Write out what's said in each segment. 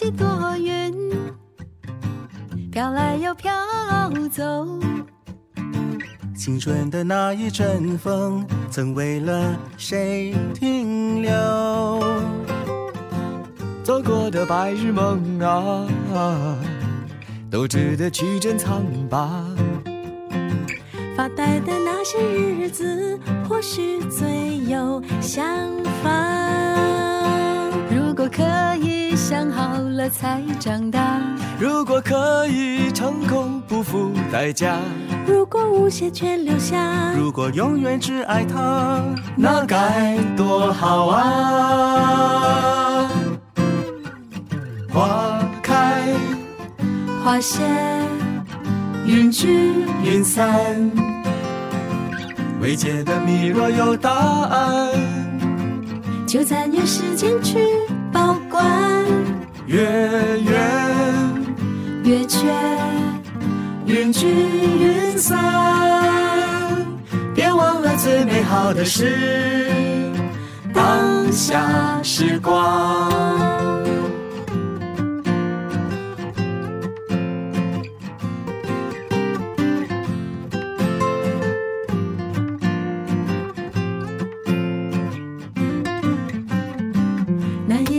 几朵云，飘来又飘走。青春的那一阵风，曾为了谁停留？走过的白日梦啊，都值得去珍藏吧。发呆的那些日子，或许最有想法。如果可以才长大，如果可以成功不付代价，如果无邪全留下，如果永远只爱他，那该多好啊！花开花谢，云聚云散，未解的谜若有答案，就暂用时间去保管。月圆月缺，云聚云散，别忘了最美好的是，当下时光。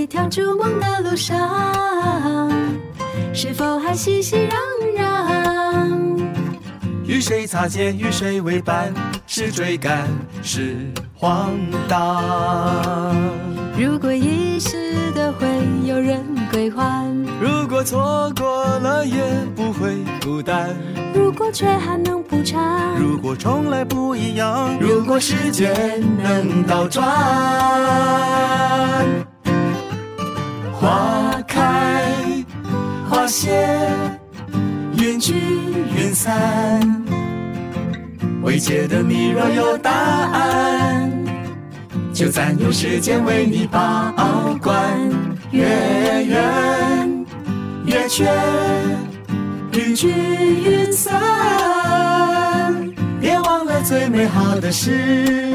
条逐梦的路上，是否还熙熙攘攘？与谁擦肩，与谁为伴，是追赶，是荒唐。如果遗失的会有人归还，如果错过了也不会孤单。如果却还能补偿，如果从来不一样，如果时间能倒转，花开花谢，云聚云散，未解的谜若有答案，就暂用时间为你把关。月圆月缺，云聚云散，别忘了最美好的事，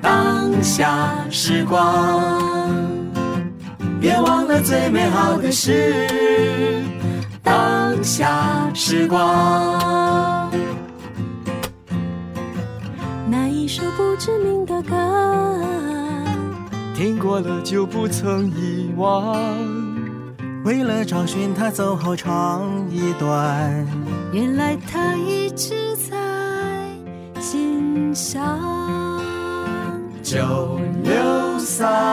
当下时光。别忘了最美好的事，当下时光。那一首不知名的歌，听过了就不曾遗忘。为了找寻他走好长一段，原来它一直在心上。九六三，